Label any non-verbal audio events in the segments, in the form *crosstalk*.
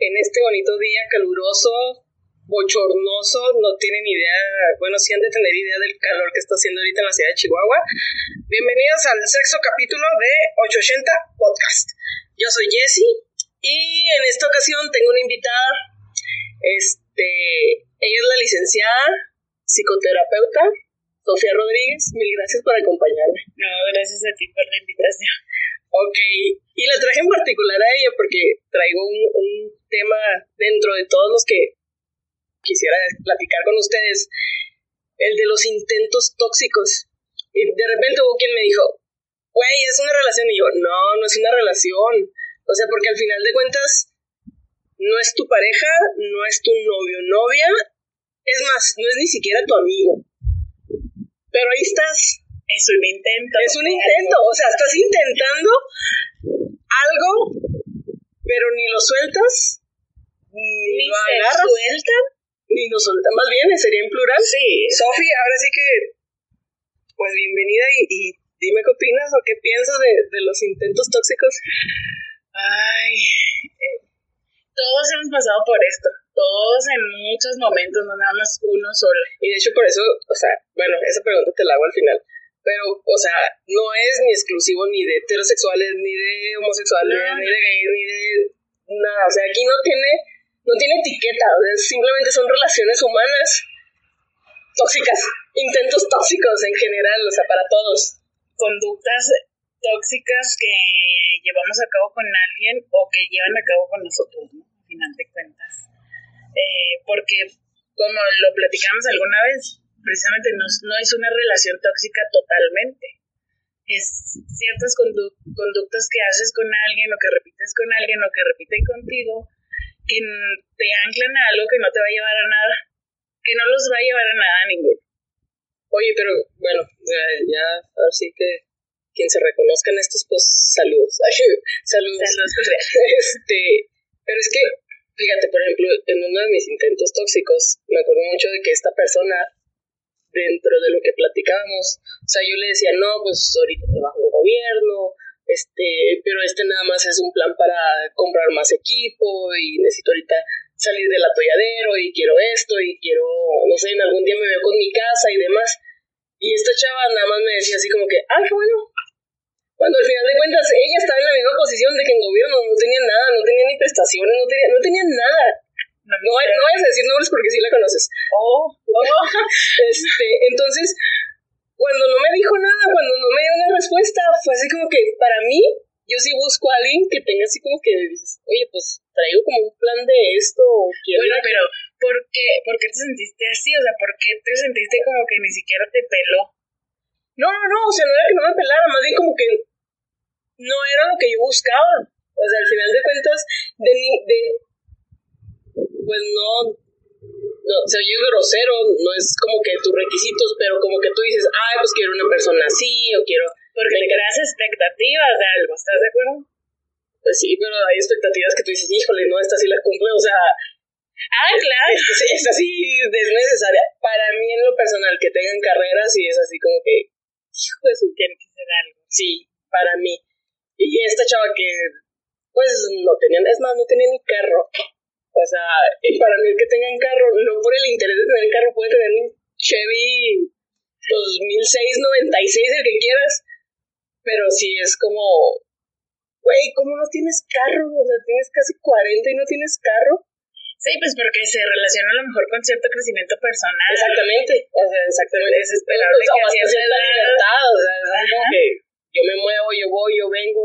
en este bonito día caluroso, bochornoso, no tienen idea, bueno, sí han de tener idea del calor que está haciendo ahorita en la ciudad de Chihuahua. Bienvenidos al sexto capítulo de 880 Podcast. Yo soy Jessie y en esta ocasión tengo una invitada, este, ella es la licenciada psicoterapeuta Sofía Rodríguez, mil gracias por acompañarme. No, gracias a ti por la invitación. Ok, y la traje en particular a ella porque traigo un, un tema dentro de todos los que quisiera platicar con ustedes, el de los intentos tóxicos. Y de repente hubo quien me dijo, güey, es una relación. Y yo, no, no es una relación. O sea, porque al final de cuentas, no es tu pareja, no es tu novio, novia. Es más, no es ni siquiera tu amigo. Pero ahí estás Es un intento. es un intento, o sea, estás intentando algo, pero ni lo sueltas, ni, Ni lo agarras, sueltan. ni lo sueltas. Más bien, sería en plural. Sí. Sofi, ahora sí que, pues bienvenida y, y dime qué opinas o qué piensas de, de los intentos tóxicos. Ay. eh, Todos hemos pasado por esto. Todos en muchos momentos, no nada más uno solo. Y de hecho, por eso, o sea, bueno, esa pregunta te la hago al final. Pero, o sea, no es ni exclusivo ni de heterosexuales, ni de homosexuales, No, ni de gays, ni de nada. O sea, aquí no tiene, no tiene etiqueta. O sea, simplemente son relaciones humanas tóxicas, intentos tóxicos en general, o sea, para todos. Conductas tóxicas que llevamos a cabo con alguien o que llevan a cabo con nosotros, ¿no? Al final de cuentas. Eh, porque, como lo platicamos alguna vez, precisamente no, no es una relación tóxica totalmente. Es ciertas condu- conductas que haces con alguien o que repites con alguien o que repiten contigo que te anclan a algo que no te va a llevar a nada, que no los va a llevar a nada a ninguno. Oye, pero bueno, ya, ya a ver sí que quien se reconozca en estos, pues saludos. *laughs* saludos. Saludos. *laughs* Este, pero es que, fíjate, por ejemplo, en uno de mis intentos tóxicos, me acuerdo mucho de que esta persona, dentro de lo que platicábamos, o sea, yo le decía, no, pues ahorita trabajo en gobierno, este, pero este nada más es un plan para comprar más equipo y necesito ahorita salir del atolladero y quiero esto y quiero, no sé, en algún día me veo con mi casa y demás. Y esta chava nada más me decía así como que, ah, bueno. Cuando al final de cuentas ella estaba en la misma posición de que en gobierno no tenía nada, no tenía ni prestaciones, no tenía, no tenía nada. No, no vayas a decir nombres porque sí la conoces. Oh, *laughs* Este, entonces, cuando no me dijo nada, cuando no me dio una respuesta, fue así como que para mí, yo sí busco a alguien que tenga así como que dices, oye, pues traigo como un plan de esto, o quiero Bueno, pero ¿por qué, ¿por qué te sentiste así? O sea, ¿por qué te sentiste como que ni siquiera te peló? No, no, no, o sea, no era que no me pelara, más bien como que no era lo que yo buscaba. O sea, al final de cuentas, de, de pues no, no, se oye grosero, no es como que tus requisitos, pero como que tú dices, ay, pues quiero una persona así, o quiero, Porque que creas expectativas de algo, ¿estás de acuerdo? pues sí, pero hay expectativas que tú dices, híjole, no, esta sí las cumple, o sea, Ah, claro. *laughs* esta, esta sí es necesaria. Para mí, en lo personal, que tengan carreras, y es así como que, hijo de su Tiene que ser algo. Sí, para mí. Y esta chava que, pues, no tenían, es más, no tenía ni carro. O sea, y para mí el que tengan carro, no por el interés de tener carro, puede tener un Chevy 2006, 96, el que quieras. Pero sí es como, güey, ¿cómo no tienes carro? O sea, tienes casi 40 y no tienes carro. Sí, pues porque se relaciona a lo mejor con cierto crecimiento personal. Exactamente, o sea, exactamente. Es esperable O sea, que cierta edad- libertad, o sea, es como que yo me muevo, yo voy, yo vengo,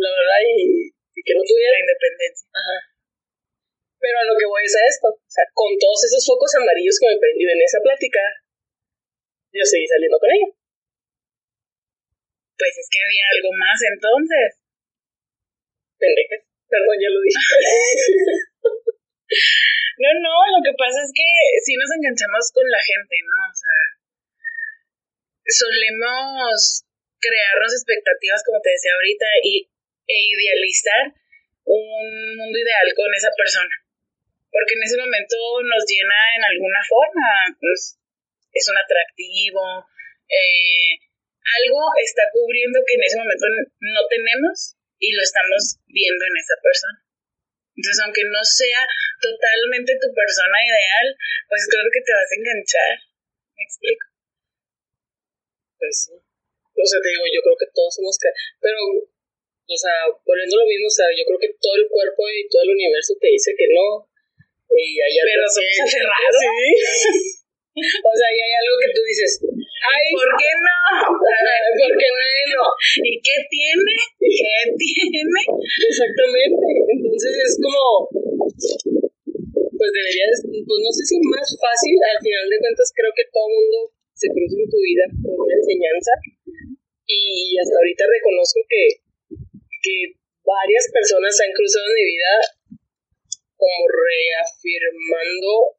la verdad, y, y que no tuviera La independencia. Ajá. Pero a lo que voy es a esto. O sea, con todos esos focos amarillos que me prendí en esa plática, yo seguí saliendo con ella. Pues es que había algo más entonces. Pendejas. Perdón, ya lo dije. *laughs* pasa es que sí nos enganchamos con la gente, ¿no? O sea, solemos crearnos expectativas, como te decía ahorita, y, e idealizar un mundo ideal con esa persona. Porque en ese momento nos llena en alguna forma, pues, es un atractivo, eh, algo está cubriendo que en ese momento no tenemos y lo estamos viendo en esa persona. Entonces, aunque no sea totalmente tu persona ideal, pues claro que te vas a enganchar. ¿Me explico? Pues sí. O sea, te digo, yo creo que todos somos... Pero, o sea, volviendo lo mismo, o sea, yo creo que todo el cuerpo y todo el universo te dice que no. Y hay Pero somos aferrados. Sí. o sea, y hay algo que tú dices, ay, ¿Por qué no? *laughs* ¿por qué no? ¿Y qué tiene? ¿Qué tiene? Exactamente. Entonces es como, pues deberías, pues no sé si más fácil, al final de cuentas creo que todo mundo se cruza en tu vida por una enseñanza y hasta ahorita reconozco que, que varias personas se han cruzado en mi vida como reafirmando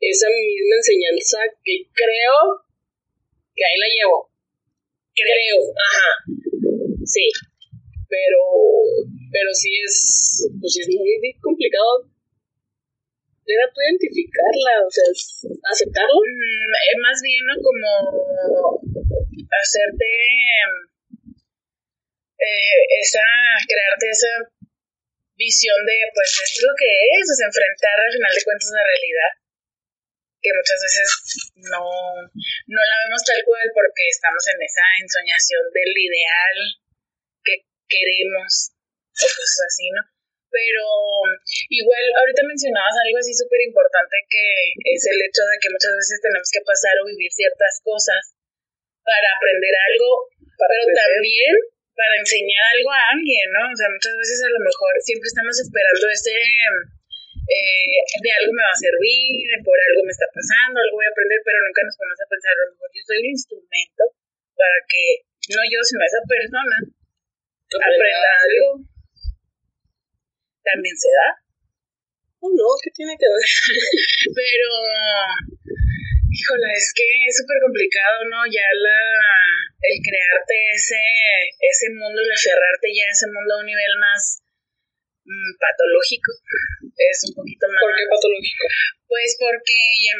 esa misma enseñanza que creo que ahí la llevo. Creo, ajá. Sí. Pero, pero sí es, pues sí es muy complicado. Era tú identificarla, o sea, aceptarla. Mm, es más bien ¿no? como hacerte eh, esa, crearte esa visión de, pues esto es lo que es, es enfrentar al final de cuentas la realidad que muchas veces no, no la vemos tal cual porque estamos en esa ensoñación del ideal que queremos o cosas así, ¿no? Pero igual, ahorita mencionabas algo así súper importante que es el hecho de que muchas veces tenemos que pasar o vivir ciertas cosas para aprender algo, pero también para enseñar algo a alguien, ¿no? O sea, muchas veces a lo mejor siempre estamos esperando ese eh, de algo me va a servir, por algo me está pasando, algo voy a aprender, pero nunca nos ponemos a pensar, a lo mejor yo soy el instrumento para que, no yo, sino esa persona, aprenda algo. También se da. Oh, no, ¿qué tiene que ver? *laughs* pero, híjole, es que es súper complicado, ¿no? Ya la, el crearte ese, ese mundo y el cerrarte ya ese mundo a un nivel más mm, patológico es un poquito más... ¿Por qué patológico? Pues porque ya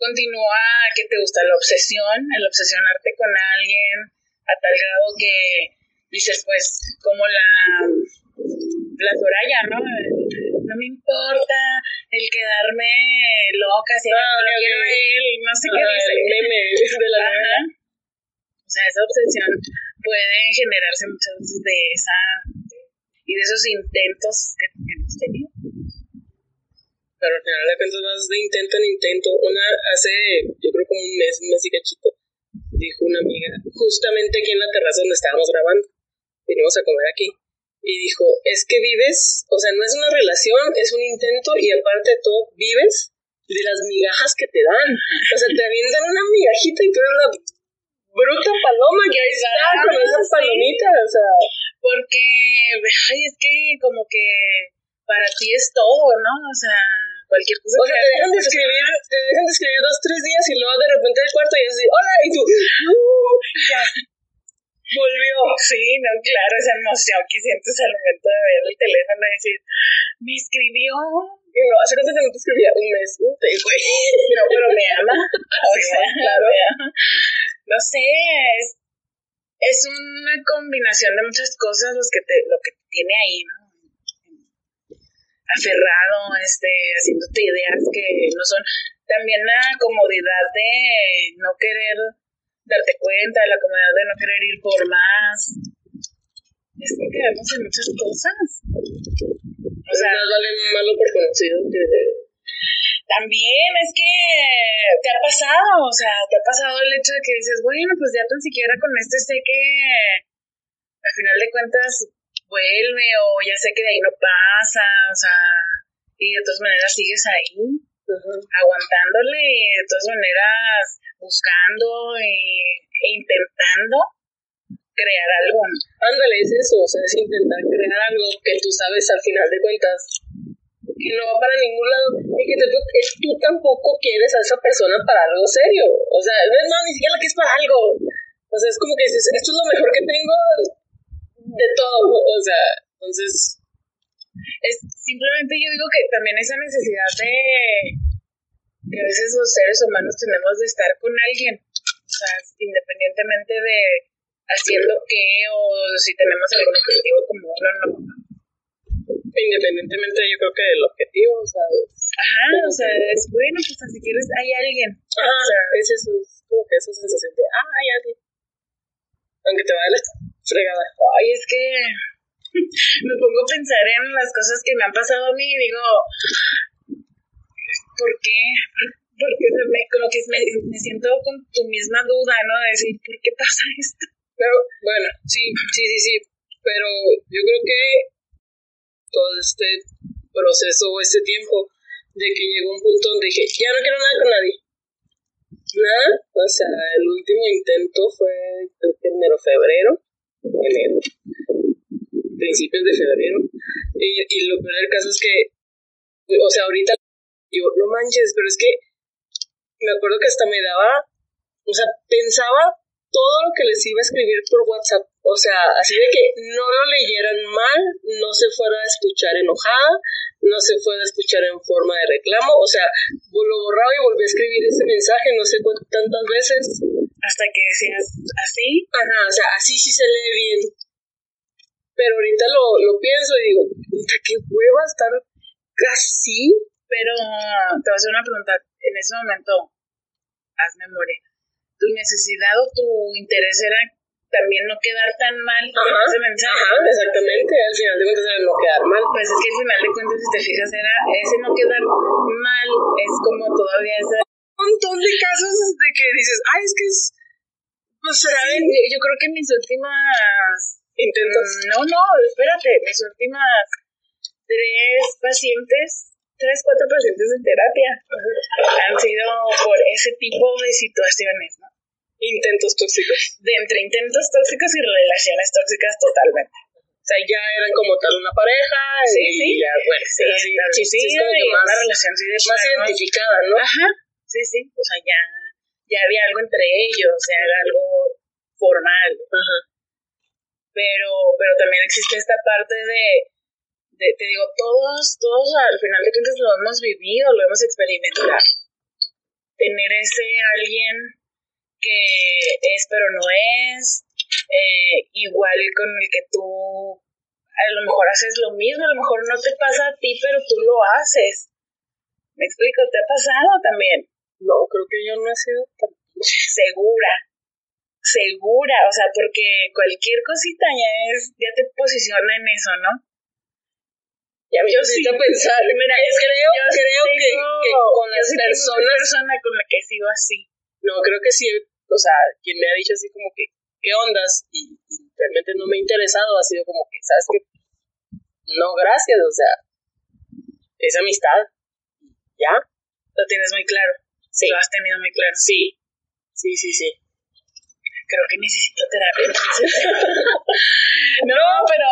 continúa que te gusta la obsesión, el obsesionarte con alguien a tal grado que dices, pues, como la, la Soraya, ¿no? No me importa el quedarme loca, si Ah, no ok. él, no sé qué Ah, dice. el meme de la Ajá. O sea, esa obsesión puede generarse muchas veces de esa y de esos intentos que, hemos tenido. pero al final de cuentas vas de intento en intento. Una hace, yo creo como un mes, un mes y cachito, dijo una amiga, justamente aquí en la terraza donde estábamos grabando, vinimos a comer aquí, y dijo, es que vives, o sea, no es una relación, es un intento y aparte de todo, vives de las migajas que te dan. O sea, te avientan una migajita y tú eres la bruta paloma que ahí está con esa sí. palomita, o sea... Porque, ay, es que como que para ti es todo, ¿no? O sea, cualquier cosa. O sea, que te dejan de escribir, te dejan de escribir dos, tres días y luego de repente el cuarto y así, hola, y tú, "No, ya, volvió. Sí, no, claro, esa emoción que sientes al momento de ver el teléfono y decir, me escribió. Y no, ¿hace cuánto tiempo te escribía? Un mes, un güey. No, pero me ama. *laughs* O Sí, sea, claro. me ama. No sé, es, es una combinación de muchas cosas los que te, lo que tiene ahí, ¿no? Aferrado, este, haciéndote ideas que no son. También la comodidad de no querer darte cuenta, la comodidad de no querer ir por más. Es que quedamos en muchas cosas. O sea, más vale malo por conocido que... También es que te ha pasado, o sea, te ha pasado el hecho de que dices, bueno, pues ya tan siquiera con este sé que al final de cuentas vuelve o ya sé que de ahí no pasa, o sea, y de todas maneras sigues ahí, aguantándole y de todas maneras buscando y, e intentando crear algo. Ándale, es eso, o sea, es intentar crear algo que tú sabes al final de cuentas que no va para ningún lado y que tú, tampoco quieres a esa persona para algo serio. O sea, no, ni siquiera la que es para algo. O sea, es como que dices, esto es lo mejor que tengo de todo. O sea, entonces... Es, simplemente yo digo que también esa necesidad de que a veces los seres humanos tenemos de estar con alguien, o sea, independientemente de haciendo qué o si tenemos algún objetivo común o no. Independientemente yo creo que del objetivo, o sea, Ajá, o sea, es bueno, pues si quieres hay alguien. Ajá, o sea, es eso, es como que esa sensación de, ah, hay alguien. Aunque te vaya la fregada. Ay, es que *laughs* me pongo a pensar en las cosas que me han pasado a mí y digo, ¿por qué? Porque me, como que me, me, siento con tu misma duda, ¿no? De decir, ¿por qué pasa esto? Pero, bueno, sí, sí, sí, sí. Pero yo creo que todo este proceso o este tiempo de que llegó un punto donde dije, ya no quiero nada con nadie. Nada, o sea, el último intento fue que enero, febrero, enero, principios de febrero. Y, y lo peor del caso es que, o sea, ahorita yo, no manches, pero es que me acuerdo que hasta me daba, o sea, pensaba todo lo que les iba a escribir por WhatsApp. O sea, así de que no lo leyeran mal, no se fuera a escuchar enojada, no se fuera a escuchar en forma de reclamo. O sea, lo borraba y volví a escribir ese mensaje no sé cuántas veces. Hasta que decías así. Ajá, o sea, así sí se lee bien. Pero ahorita lo, lo pienso y digo, qué hueva estar casi pero te voy a hacer una pregunta. En ese momento, haz memoria. ¿Tu necesidad o tu interés era también no quedar tan mal ese mensaje? Ajá, exactamente. Al final de cuentas era no quedar mal. Pues es que al final de cuentas, si te fijas, era ese no quedar mal, es como todavía ese montón de casos de que dices, ay, es que es. Pues será yo creo que mis últimas intentos. No, no, espérate, mis últimas tres pacientes tres, cuatro pacientes en terapia han sido por ese tipo de situaciones, ¿no? Intentos tóxicos. De entre intentos tóxicos y relaciones tóxicas totalmente. O sea, ya eran como tal una pareja sí, y sí. ya, bueno, sí, sí, sí, sí, es como que más, una relación sí, de más identificada, ¿no? Ajá, sí, sí, o sea, ya, ya había algo entre ellos, o sea, era algo formal. Ajá. Pero, pero también existe esta parte de te, digo, todos, todos al final de cuentas lo hemos vivido, lo hemos experimentado. Tener ese alguien que es pero no es, eh, igual con el que tú a lo mejor haces lo mismo, a lo mejor no te pasa a ti, pero tú lo haces. ¿Me explico? ¿Te ha pasado también? No, creo que yo no he sido tan segura. Segura, o sea, porque cualquier cosita ya es, ya te posiciona en eso, ¿no? Ya me necesito pensar. *laughs* Mira, yo creo, yo creo que, que, con las personas. persona con la que he sido así. No, creo que sí. O sea, quien me ha dicho así como que, ¿qué ondas? Y, realmente no me ha interesado. Ha sido como que, ¿sabes qué? No, gracias. O sea, es amistad. ¿Ya? Lo tienes muy claro. Sí. Lo has tenido muy claro. Sí. Sí, sí, sí. Creo que necesito terapia *laughs* no, pero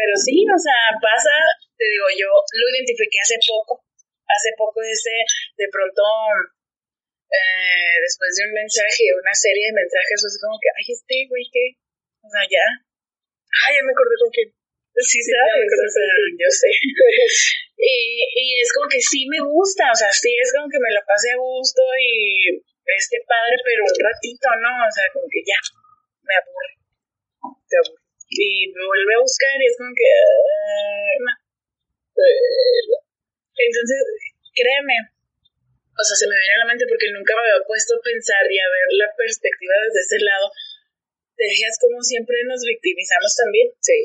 pero sí, o sea, pasa, te digo, yo lo identifiqué hace poco, hace poco ese, de pronto, eh, después de un mensaje, una serie de mensajes, fue como que, ay, este güey, ¿qué? O sea, ya. Ay, ya me acordé con quién. Sí, sabes, o sea, yo sé. *laughs* y, y es como que sí me gusta, o sea, sí es como que me la pase a gusto y este padre, pero un ratito, ¿no? O sea, como que ya, me aburre. Te aburre y me vuelve a buscar y es como que... Uh, Entonces, créeme, o sea, se me viene a la mente porque nunca me había puesto a pensar y a ver la perspectiva desde ese lado. Te fijas como siempre nos victimizamos también. Sí.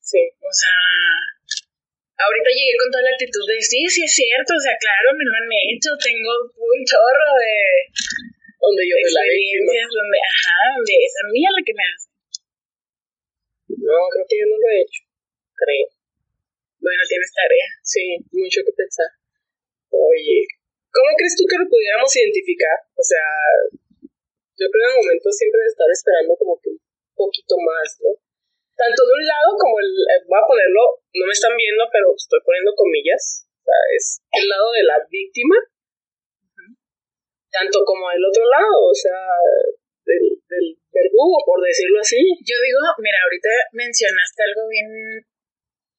Sí. O sea, ahorita llegué con toda la actitud de sí, sí es cierto, o sea, claro, me lo han hecho, tengo un chorro de donde yo experiencias, donde, ajá, donde es a mí la que me hace. No, creo que yo no lo he hecho. Creo. Bueno, tienes tarea. Sí, mucho que pensar. Oye, ¿cómo crees tú que lo pudiéramos identificar? O sea, yo creo en el momento siempre de estar esperando como que un poquito más, ¿no? tanto de un lado como el, eh, voy a ponerlo, no me están viendo, pero estoy poniendo comillas, o sea, es el lado de la víctima, tanto como el otro lado, o sea, del, del verdugo, por decirlo así. Yo digo, mira, ahorita mencionaste algo bien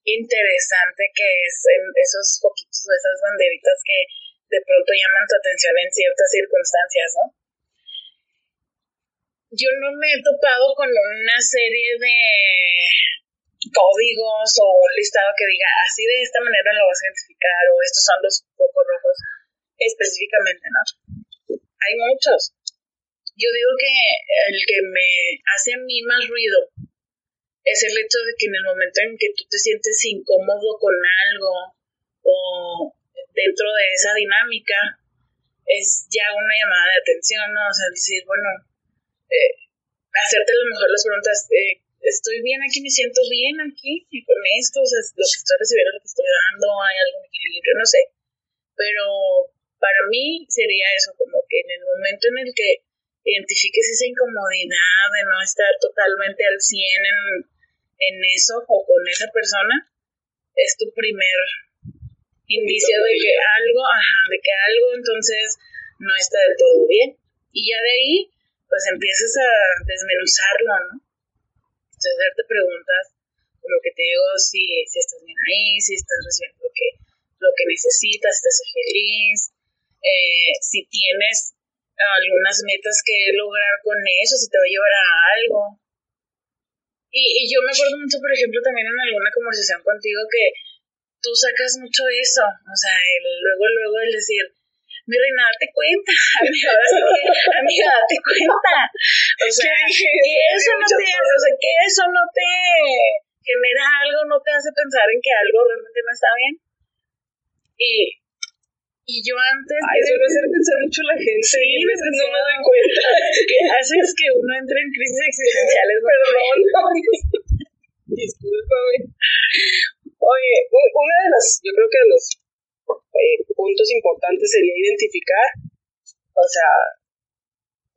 interesante que es en esos poquitos, esas banderitas que de pronto llaman tu atención en ciertas circunstancias, ¿no? Yo no me he topado con una serie de códigos o un listado que diga así de esta manera lo vas a identificar o estos son los focos rojos específicamente, ¿no? Hay muchos. Yo digo que el que me hace a mí más ruido es el hecho de que en el momento en que tú te sientes incómodo con algo o dentro de esa dinámica, es ya una llamada de atención, ¿no? O sea, decir, bueno, eh, hacerte a lo mejor las preguntas, eh, estoy bien aquí, me siento bien aquí y con esto, o sea, lo que estoy recibiendo, lo que estoy dando, hay algún equilibrio, no sé. Pero para mí sería eso, como que en el momento en el que identifiques esa incomodidad de no estar totalmente al 100 en, en eso o con esa persona, es tu primer indicio de que algo, ajá, de que algo entonces no está del todo bien. Y ya de ahí, pues empiezas a desmenuzarlo, ¿no? hacerte preguntas como que te digo si, si estás bien ahí, si estás recibiendo lo que, lo que necesitas, si estás feliz, eh, si tienes algunas metas que lograr con eso, si te va a llevar a algo. Y, y yo me acuerdo mucho, por ejemplo, también en alguna conversación contigo que tú sacas mucho eso, o sea, el, luego, luego el decir, mi reina, date cuenta, *laughs* amiga, amiga, date cuenta. O sea, que eso no te o sea, que eso no te genera algo, no te hace pensar en que algo realmente no está bien. Y, y yo antes... Ay, no hacer pensar mucho la gente. Sí, a veces no me doy cuenta. *laughs* Que haces que uno entre en crisis existenciales. *laughs* Perdón. Discúlpame. Oye, una de las, yo creo que de los eh, puntos importantes sería identificar, o sea,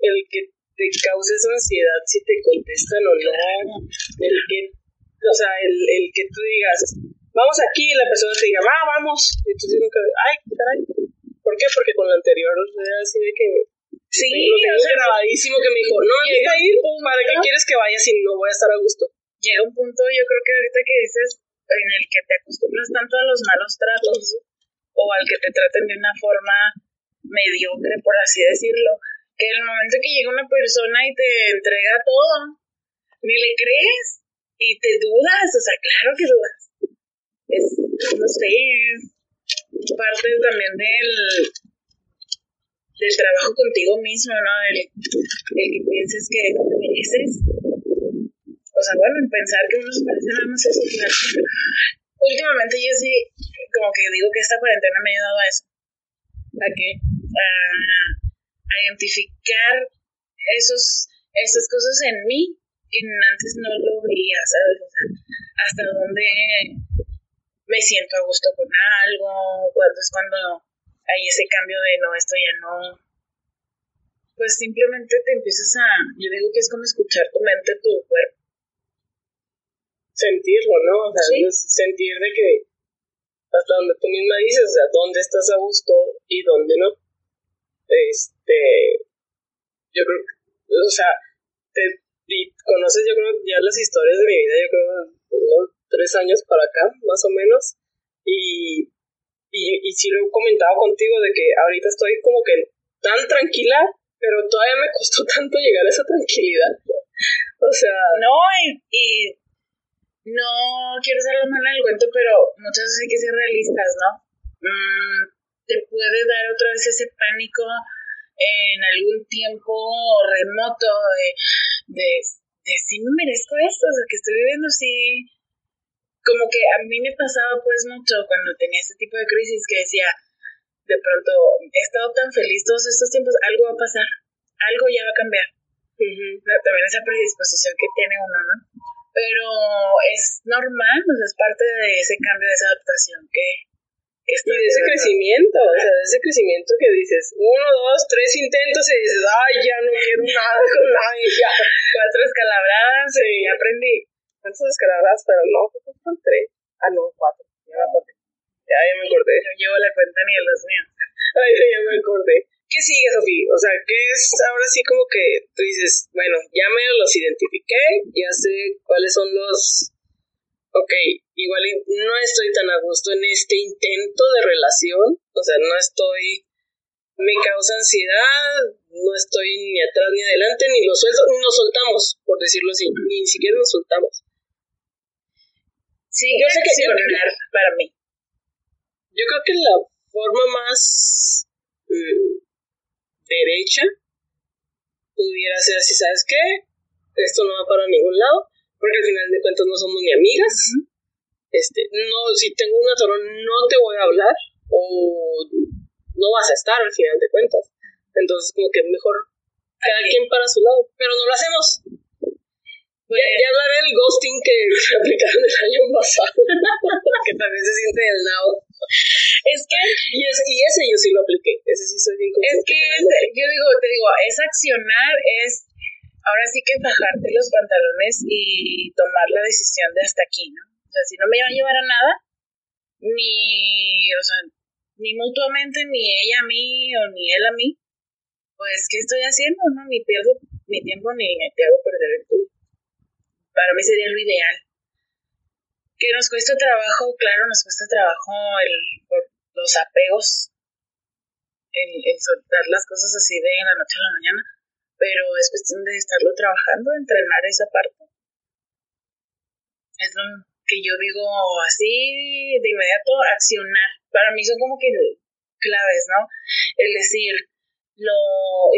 el que te cause esa ansiedad si te contestan o no, el que, o sea, el, el que tú digas, vamos aquí, y la persona te diga, va, vamos, y tú dices, ay, caray, ¿por qué? Porque con lo anterior era así de que Sí, lo tengo o sea, grabadísimo que me dijo, no me gusta ir, ¿para qué quieres que vaya si no voy a estar a gusto? llega un punto, yo creo que ahorita que dices, en el que te acostumbras tanto a los malos tratos o al que te traten de una forma mediocre, por así decirlo, que en el momento que llega una persona y te entrega todo, ni le crees y te dudas, o sea, claro que dudas. Es, no sé, es parte también del, del trabajo contigo mismo, ¿no? El, el que pienses que mereces. O sea, bueno, pensar que uno se merece nada más eso. claro. Últimamente yo sí, como que digo que esta cuarentena me ha ayudado a eso. ¿A qué? A, a identificar esos, esas cosas en mí que antes no lo veía, ¿sabes? O sea, hasta dónde me siento a gusto con algo, cuando es cuando hay ese cambio de no, esto ya no. Pues simplemente te empiezas a, yo digo que es como escuchar tu mente, tu cuerpo. sentirlo, ¿no? O sea, Sí. sentir de que hasta donde tú misma dices, o sea, dónde estás a gusto y dónde no. Este, yo creo que, o sea, te, y conoces, yo creo, ya las historias de mi vida, yo creo, unos tres años para acá, más o menos, y, y, sí lo he comentado contigo de que ahorita estoy como que tan tranquila, pero todavía me costó *laughs* tanto llegar a esa tranquilidad. O sea, No, y, no quiero ser la mala del cuento, pero muchas veces hay que ser realistas, ¿no? Mm, te puede dar otra vez ese pánico en algún tiempo remoto de, de, si me merezco esto, o sea, que estoy viviendo así. Como que a mí me pasaba pues mucho cuando tenía este tipo de crisis que decía, de pronto, he estado tan feliz todos estos tiempos, algo va a pasar, algo ya va a cambiar. También esa predisposición que tiene uno, ¿no? Pero es normal, o sea, es parte de ese cambio, de esa adaptación que, que Y de ese crecimiento, o sea, de ese crecimiento que dices, uno, dos, tres intentos y dices, ay, ya no quiero nada con nadie, ya. Cuatro escalabradas y aprendí. Descargadas, pero no, fueron tres. Ah, no, cuatro. Ya me acordé. Ya, ya me acordé. No llevo la cuenta ni de los míos. *laughs* Ay, ya me acordé. ¿Qué sigue, Sofía? O sea, ¿qué es ahora sí como que tú dices, bueno, ya me los identifiqué, ya sé cuáles son los... Ok, igual no estoy tan a gusto en este intento de relación, o sea, no estoy... Me causa ansiedad, no estoy ni atrás ni adelante, ni lo suelto, ni nos soltamos, por decirlo así, ni siquiera nos soltamos. Sí, yo sé que para mí. Yo creo que la forma más mm, derecha pudiera ser así, ¿sabes qué? Esto no va para ningún lado, porque al final de cuentas no somos ni amigas. Este, no, si tengo un atorón no te voy a hablar o no vas a estar al final de cuentas. Entonces como que mejor cada quien para su lado, pero no lo hacemos. Ya, ya hablaré del ghosting que *laughs* aplicaron el año pasado, *laughs* que también se siente el nao. Es que... Y, y ese yo sí lo apliqué, ese sí soy bien Es que yo digo, te digo, es accionar, es ahora sí que bajarte los pantalones y tomar la decisión de hasta aquí, ¿no? O sea, si no me va a llevar a nada, ni, o sea, ni mutuamente, ni ella a mí o ni él a mí, pues, ¿qué estoy haciendo? No, ni pierdo mi tiempo ni te hago perder el tuyo. Para mí sería lo ideal que nos cuesta trabajo, claro, nos cuesta trabajo el, los apegos, el, soltar las cosas así de la noche a la mañana, pero es cuestión de estarlo trabajando, entrenar esa parte. Es lo que yo digo así de inmediato, accionar. Para mí son como que claves, ¿no? El decir, lo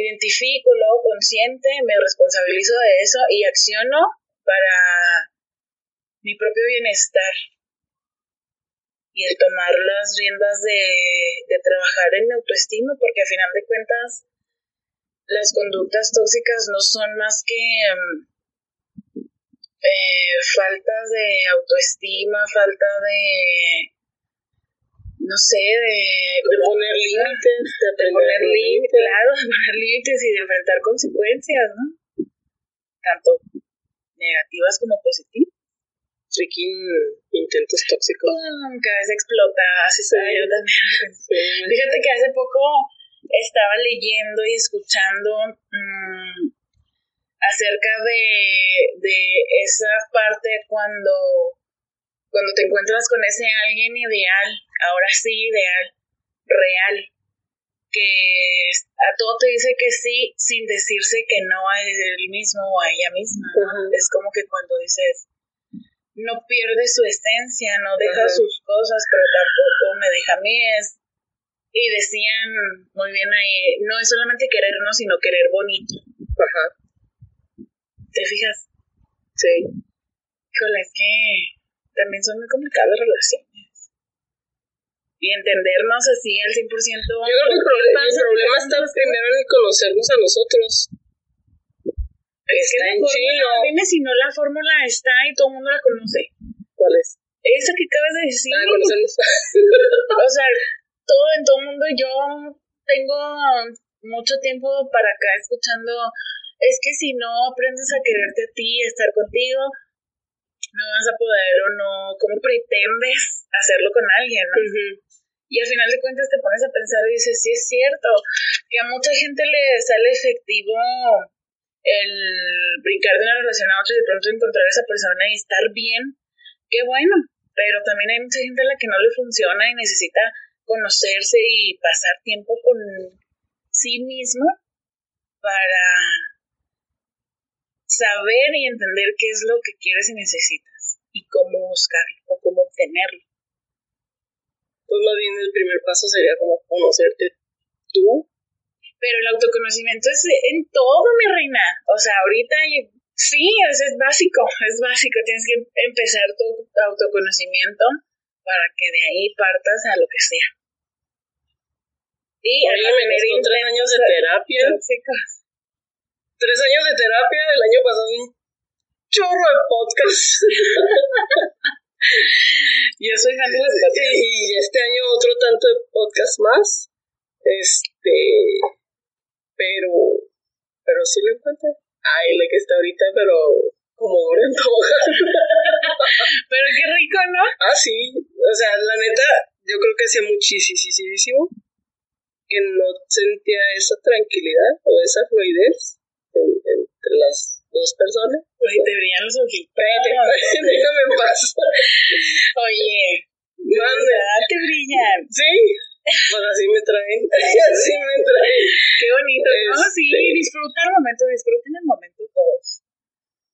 identifico, lo hago consciente, me responsabilizo de eso y acciono para mi propio bienestar y el tomar las riendas de, de trabajar en mi autoestima, porque a final de cuentas las conductas tóxicas no son más que mm, eh, falta de autoestima, falta de, no sé, de, de poner límites, de, poner límites, claro, *laughs* de poner límites y de enfrentar consecuencias, ¿no? Tanto negativas como positivas freaking intentos tóxicos. cada vez explota, así sí. yo también. Fíjate que hace poco estaba leyendo y escuchando mmm, acerca de, de esa parte cuando, cuando te encuentras con ese alguien ideal, ahora sí ideal, real, que a todo te dice que sí sin decirse que no a él mismo o a ella misma. Es como que cuando dices, no pierde su esencia, no deja sus cosas, pero tampoco me deja a mí. Es, y decían muy bien ahí, no es solamente querernos, sino querer bonito. Ajá. ¿Te fijas? Sí. Híjole, es que también son muy complicadas las relaciones. Y entendernos así al 100%. Yo creo que el problema, el problema está primero en conocernos a nosotros. Es que la fórmula, dime si no la fórmula está y todo el mundo la conoce. ¿Cuál es? Esa que acabas de decir. Ah, o sea, todo en todo el mundo, yo tengo mucho tiempo para acá escuchando, es que si no aprendes a quererte a ti, a estar contigo, no vas a poder o no, ¿cómo pretendes hacerlo con alguien? ¿no? Y al final de cuentas te pones a pensar y dices, sí es cierto, que a mucha gente le sale efectivo el brincar de una relación a otra y de pronto encontrar a esa persona y estar bien, qué bueno, pero también hay mucha gente a la que no le funciona y necesita conocerse y pasar tiempo con sí mismo para saber y entender qué es lo que quieres y necesitas y cómo buscarlo o cómo obtenerlo. Pues más bien el primer paso sería como conocerte tú pero el autoconocimiento es en todo, mi reina. O sea, ahorita sí, es, es básico, *laughs* es básico. Tienes que empezar tu autoconocimiento para que de ahí partas a lo que sea. Y a tener tres años de terapia. Tres años de terapia, el año pasado un chorro de podcast. *laughs* Yo soy las Y este año otro tanto de podcast más. Este pero, pero sí lo encuentro. Ay, la que está ahorita, pero como Goran *laughs* Pero qué rico, ¿no? Ah, sí. O sea, la neta, yo creo que hacía muchísimo que no sentía esa tranquilidad o esa fluidez entre las dos personas. Oye, te brillan los ojitos. *laughs* déjame en paz. Oye, Mande. te brillan. Sí. Pues así me traen. *laughs* así me traen. Qué bonito. ¿no? Sí, Este- disfrutar el momento, disfruten el momento todos.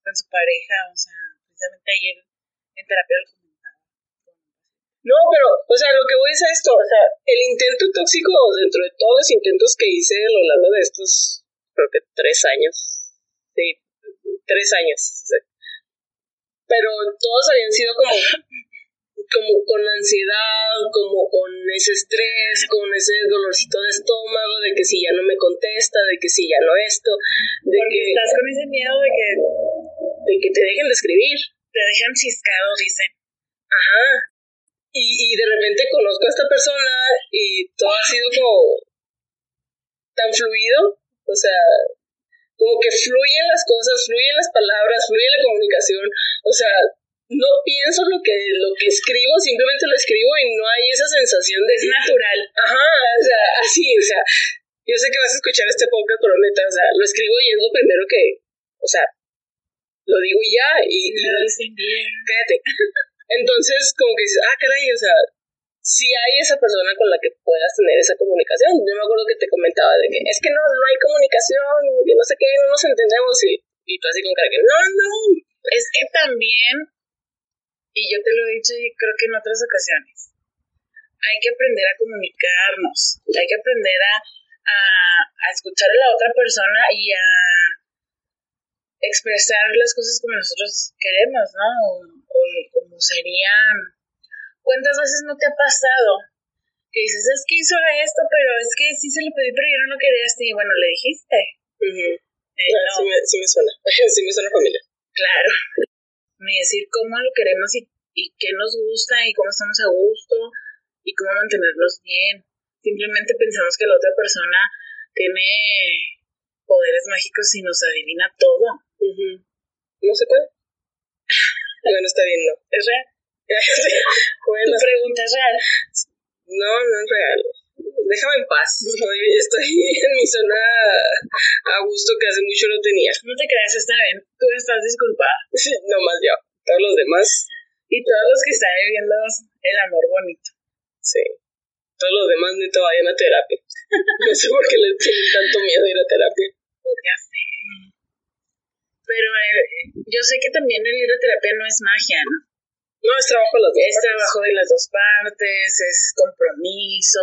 Con su pareja, o sea, precisamente ayer en terapia lo comentaba. No, pero, o sea, lo que voy es a esto, o sea, el intento tóxico, dentro de todos los intentos que hice a lo largo de estos, creo que tres años, sí, tres años, pero todos habían sido como, como con ansiedad, como con ese estrés, con ese dolorcito de estómago, de que si ya no me contesta, de que si ya no esto, de Porque que, estás con ese miedo de que de que te dejen de escribir. te dejan ciscado, dicen. Ajá. Y, y de repente conozco a esta persona y todo ha sido como tan fluido, o sea, como que fluyen las cosas, fluyen las palabras, fluye la comunicación, o sea, no pienso lo que lo que escribo, simplemente lo escribo y no hay esa sensación de Es natural. Ajá, o sea, así, o sea, yo sé que vas a escuchar este podcast, pero neta, o sea, lo escribo y es lo primero que, o sea, lo digo y ya, y, y Lo dicen bien. cállate. *laughs* Entonces, como que dices, ah, caray, o sea, si hay esa persona con la que puedas tener esa comunicación. Yo me acuerdo que te comentaba de que es que no, no hay comunicación, que no sé qué, no nos entendemos, y, y tú así cara que, no, no. Es que también, y yo te lo he dicho y creo que en otras ocasiones, hay que aprender a comunicarnos, hay que aprender a, a, a escuchar a la otra persona y a expresar las cosas como nosotros queremos, ¿no? O, o como serían. ¿Cuántas veces no te ha pasado? Que dices, es que hizo esto, pero es que sí se lo pedí, pero yo no lo quería así. Y bueno, le dijiste. Ujú. Eh, Ah, no, sí, me, sí me suena, *laughs* sí me suena familia. Claro. Ni decir cómo lo queremos y, y qué nos gusta y cómo estamos a gusto y cómo mantenerlos bien. Simplemente pensamos que la otra persona tiene poderes mágicos y nos adivina todo. Ujú. ¿No se puede? *laughs* Bueno, está bien, no. ¿Es real? Bueno, Tu pregunta es real. no, no es real. Déjame en paz. Estoy, estoy en mi zona a gusto que hace mucho no tenía. No te creas, está bien. Tú estás disculpada. No más yo. Todos los demás, Y todos los que están viviendo el amor bonito. sí. Todos los demás neta vayan a terapia. No sé por qué les tienen tanto miedo a ir a terapia. Ya sé. Pero eh, yo sé que también el ir a terapia no es magia, ¿no? No, es trabajo de las dos. Es partes. trabajo de las dos partes, es compromiso,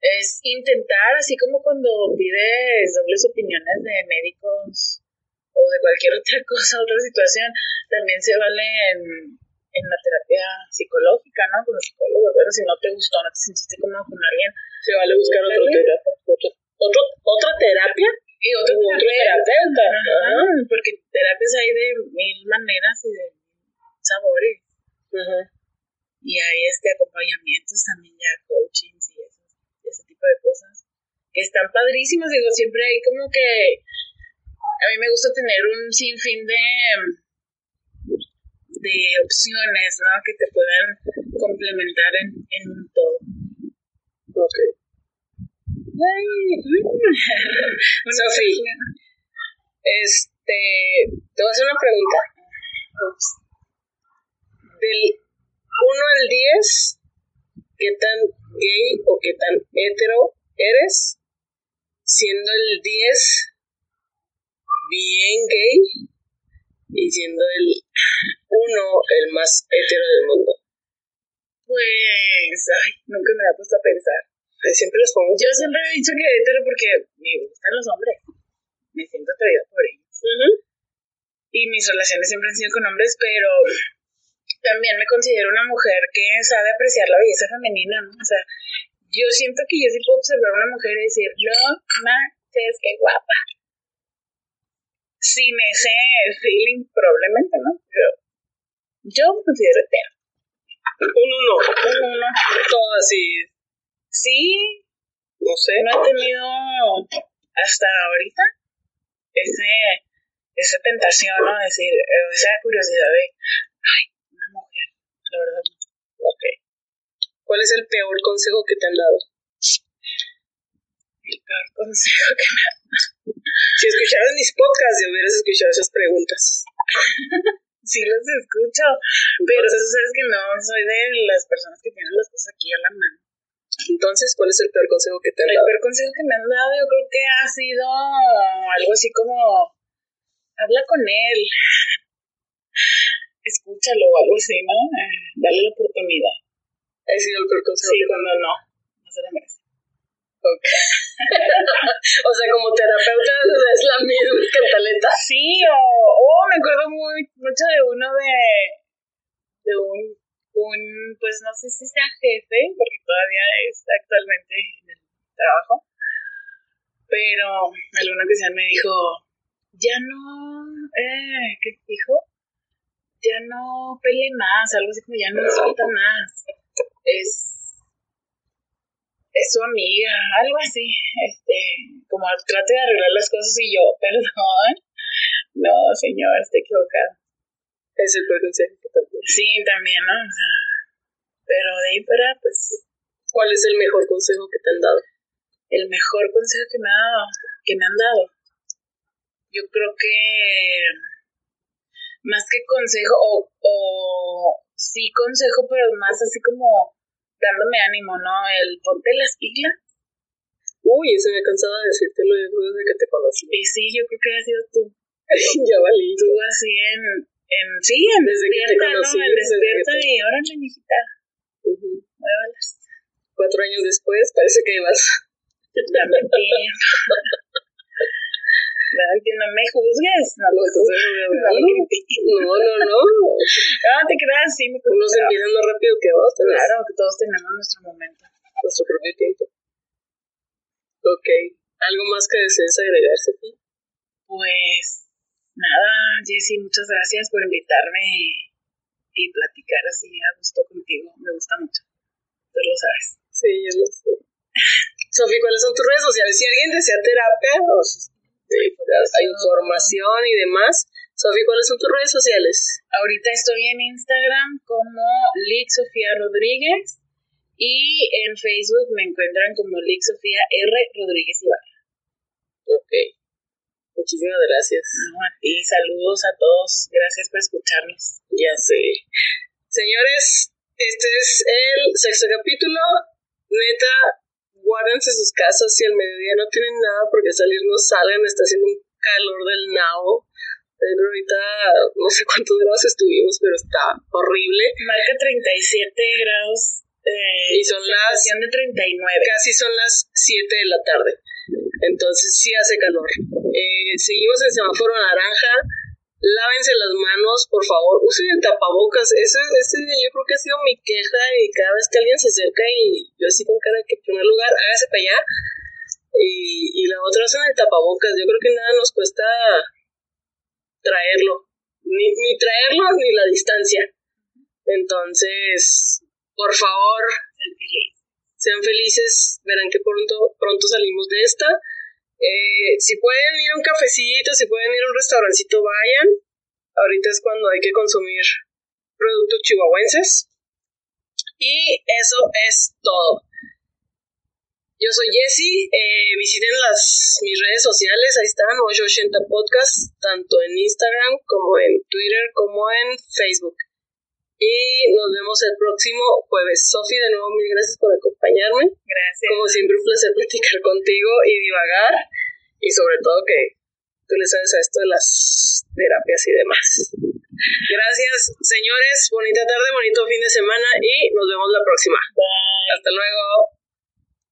es intentar, así como cuando pides dobles opiniones de médicos o de cualquier otra *laughs* cosa, otra situación, también se vale en, en la terapia psicológica, ¿no? Con los psicólogos, bueno, si no te gustó, no te sentiste cómodo con alguien, Se vale buscar Ándale. terapia. Otro, otro, otra terapia. y otro, otro terapeuta. Ajá, porque terapias hay de mil maneras y de sabores. Ajá. y hay este acompañamientos también ya coachings y eso, ese tipo de cosas que están padrísimos digo siempre hay como que a mí me gusta tener un sinfín de de opciones no que te puedan complementar en, en un todo Ok. *laughs* Sofi. opción. Este, te voy a hacer una pregunta. Del 1 al 10, ¿qué tan gay o qué tan hetero eres? Siendo el 10 bien gay y siendo el 1 el más hetero del mundo. pues ay nunca me había puesto a pensar Ay, Siempre los pongo. yo siempre he dicho que hetero porque me gustan los hombres me siento atraída por ellos y mis relaciones siempre han sido con hombres, pero también me considero una mujer que sabe apreciar la belleza femenina, ¿no? O sea, yo siento que yo sí puedo observar a una mujer y decir, no manches, qué guapa. Sin ese feeling, probablemente, ¿no? Pero yo me considero hetero. Un 1. Un uno. Todo así, Sí, no sé. no he tenido hasta ahorita ese esa tentación, ¿no? Decir, esa curiosidad de, ay, mujer, la verdad. Ok. ¿Cuál es el peor consejo que te han dado? El peor consejo que me han dado. Si escucharas mis podcasts, ya hubieras escuchado esas preguntas. *laughs* sí los escucho, pero tú sabes que no soy de las personas que tienen las cosas aquí a la mano. Entonces, ¿cuál es el peor consejo que te han El dado? peor consejo que me han dado yo creo que ha sido algo así como, habla con él, escúchalo o algo así, ¿no? Eh, dale la oportunidad. Ha sido el peor consejo Sí, que cuando no, no se lo merece. Ok. *laughs* o sea, como terapeuta es la misma cantaleta. Sí, o, o me acuerdo muy, mucho de uno de, de un, un, pues no sé si sea jefe, porque todavía está actualmente en el trabajo, pero alguna ocasión me dijo, ya no, eh, ¿qué dijo? Ya no pele más, algo así como ya no disfruta más. Es es su amiga, algo así, este, como trate de arreglar las cosas y yo, *laughs* perdón, no, señor, está equivocado. Es el peor consejo que te han dado. Sí, también, ¿no? O sea, pero de ahí para, pues, ¿Cuál es el mejor consejo que te han dado? el mejor consejo que me, ha dado, que me han dado, yo creo que más que consejo, o, o sí consejo, pero más así como dándome ánimo, ¿no? El ponte las pilas. Uy, eso me cansaba de decírtelo desde que te conocí. Y sí, yo creo que ha sido tú. *laughs* ya valí. Tú así en, en sí, en Desde que te despierta, ¿no? conocí, En despierta y órale, mijita, Ujú. muévalas. Cuatro años después parece que ibas. Dame *laughs* No, que no me juzgues, no, No, entonces no no. No, no, no. No *laughs* te creas, sí me Unos empiezan más rápido que otros. Claro, que todos tenemos nuestro momento. Nuestro propio tiempo. Ok. ¿Algo más que desees agregar, Sofía? Pues nada, Jessy, muchas gracias por invitarme y, y platicar así a gusto contigo. Me gusta mucho. Tú lo sabes. Sí, yo lo sé. *laughs* Sofía, ¿cuáles son tus redes sociales? Si alguien desea terapia o eh, información y demás, Sofía, ¿cuáles son tus redes sociales? Ahorita estoy en Instagram como Lick Sofía Rodríguez y en Facebook me encuentran como Lick Sofía R. Rodríguez Ibarra. Ok. Muchísimas gracias. No, a ti, saludos a todos. Gracias por escucharnos. Ya sé. Señores, este es el sexto capítulo. Neta, guárdense sus casas si al mediodía no tienen nada porque salir no salen, está haciendo un calor del nabo. Pero ahorita no sé cuántos grados estuvimos, pero está horrible. Marca 37 grados. Eh, Y son las- de 39. Casi son las 7 de la tarde. Entonces sí hace calor. Eh, seguimos en semáforo naranja. Lávense las manos, por favor. Usen el tapabocas. Ese, ese yo creo que ha sido mi queja y cada vez que alguien se acerca y yo así con cara de que en primer lugar hágase para allá. Y, y la otra usen el tapabocas. Yo creo que nada nos cuesta traerlo. Ni, ni traerlo ni la distancia. Entonces, por favor, sean felices, verán que pronto, pronto salimos de esta. Eh, si pueden ir a un cafecito, si pueden ir a un restaurancito, vayan. Ahorita es cuando hay que consumir productos chihuahuenses. Y eso es todo. Yo soy Jessie, eh, visiten las, mis redes sociales, ahí están, 880 Podcast, tanto en Instagram como en Twitter como en Facebook. Y nos vemos el próximo jueves. Sofi, de nuevo, mil gracias por acompañarme. Gracias. Como siempre, un placer platicar contigo y divagar. Y sobre todo que tú le sabes a esto de las terapias y demás. Gracias, señores. Bonita tarde, bonito fin de semana y nos vemos la próxima. Bye. Hasta luego.